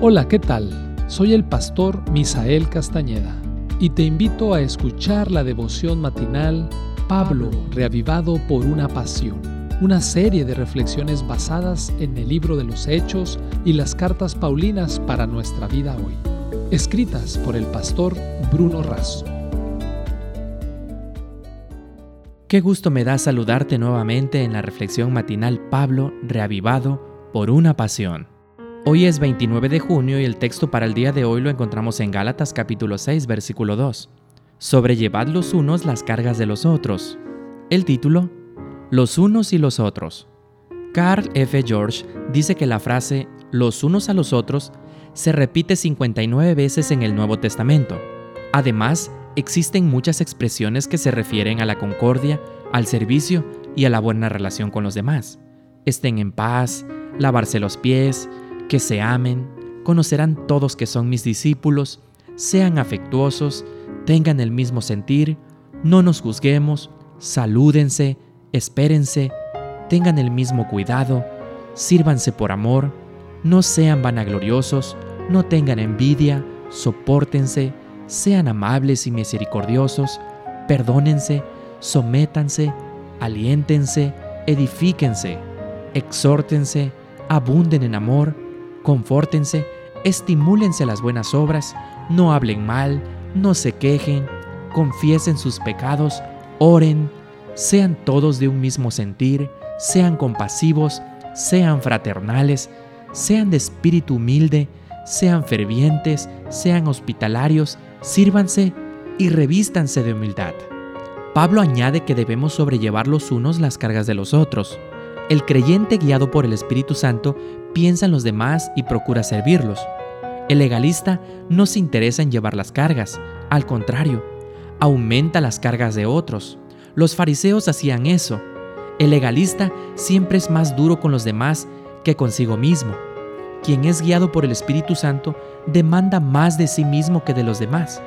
Hola, ¿qué tal? Soy el pastor Misael Castañeda y te invito a escuchar la devoción matinal Pablo, reavivado por una pasión, una serie de reflexiones basadas en el libro de los Hechos y las cartas Paulinas para nuestra vida hoy, escritas por el pastor Bruno Razo. Qué gusto me da saludarte nuevamente en la reflexión matinal Pablo, reavivado por una pasión. Hoy es 29 de junio y el texto para el día de hoy lo encontramos en Gálatas capítulo 6 versículo 2. Sobrellevad los unos las cargas de los otros. El título, Los unos y los otros. Carl F. George dice que la frase los unos a los otros se repite 59 veces en el Nuevo Testamento. Además, existen muchas expresiones que se refieren a la concordia, al servicio y a la buena relación con los demás. Estén en paz, lavarse los pies, que se amen, conocerán todos que son mis discípulos, sean afectuosos, tengan el mismo sentir, no nos juzguemos, salúdense, espérense, tengan el mismo cuidado, sírvanse por amor, no sean vanagloriosos, no tengan envidia, soportense, sean amables y misericordiosos, perdónense, sométanse, aliéntense, edifíquense, exhórtense, abunden en amor, confórtense, estimúlense las buenas obras, no hablen mal, no se quejen, confiesen sus pecados, oren, sean todos de un mismo sentir, sean compasivos, sean fraternales, sean de espíritu humilde, sean fervientes, sean hospitalarios, sírvanse y revístanse de humildad. Pablo añade que debemos sobrellevar los unos las cargas de los otros. El creyente guiado por el Espíritu Santo piensa en los demás y procura servirlos. El legalista no se interesa en llevar las cargas, al contrario, aumenta las cargas de otros. Los fariseos hacían eso. El legalista siempre es más duro con los demás que consigo mismo. Quien es guiado por el Espíritu Santo demanda más de sí mismo que de los demás.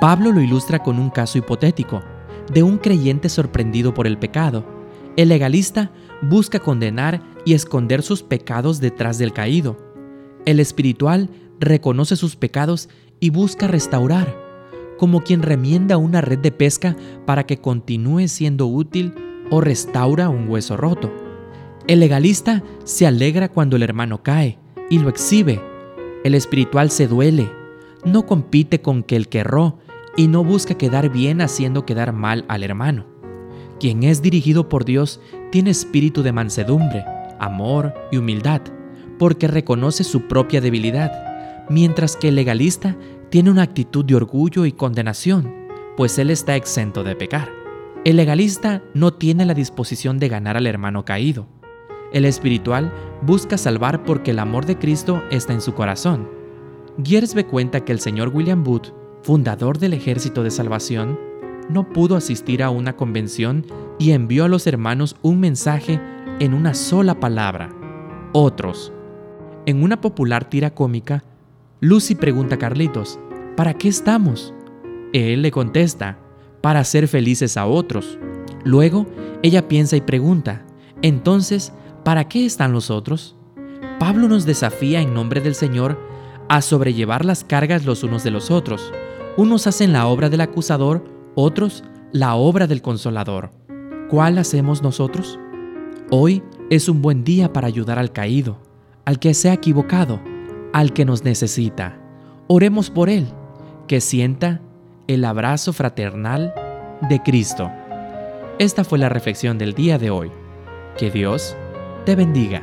Pablo lo ilustra con un caso hipotético, de un creyente sorprendido por el pecado el legalista busca condenar y esconder sus pecados detrás del caído. El espiritual reconoce sus pecados y busca restaurar, como quien remienda una red de pesca para que continúe siendo útil o restaura un hueso roto. El legalista se alegra cuando el hermano cae y lo exhibe. El espiritual se duele, no compite con que el que erró y no busca quedar bien haciendo quedar mal al hermano. Quien es dirigido por Dios tiene espíritu de mansedumbre, amor y humildad, porque reconoce su propia debilidad, mientras que el legalista tiene una actitud de orgullo y condenación, pues él está exento de pecar. El legalista no tiene la disposición de ganar al hermano caído. El espiritual busca salvar porque el amor de Cristo está en su corazón. Giersbe cuenta que el señor William Booth, fundador del Ejército de Salvación, no pudo asistir a una convención y envió a los hermanos un mensaje en una sola palabra, otros. En una popular tira cómica, Lucy pregunta a Carlitos, ¿para qué estamos? Él le contesta, para hacer felices a otros. Luego, ella piensa y pregunta, entonces, ¿para qué están los otros? Pablo nos desafía en nombre del Señor a sobrellevar las cargas los unos de los otros. Unos hacen la obra del acusador, otros la obra del consolador. ¿Cuál hacemos nosotros? Hoy es un buen día para ayudar al caído, al que se ha equivocado, al que nos necesita. Oremos por él, que sienta el abrazo fraternal de Cristo. Esta fue la reflexión del día de hoy. Que Dios te bendiga.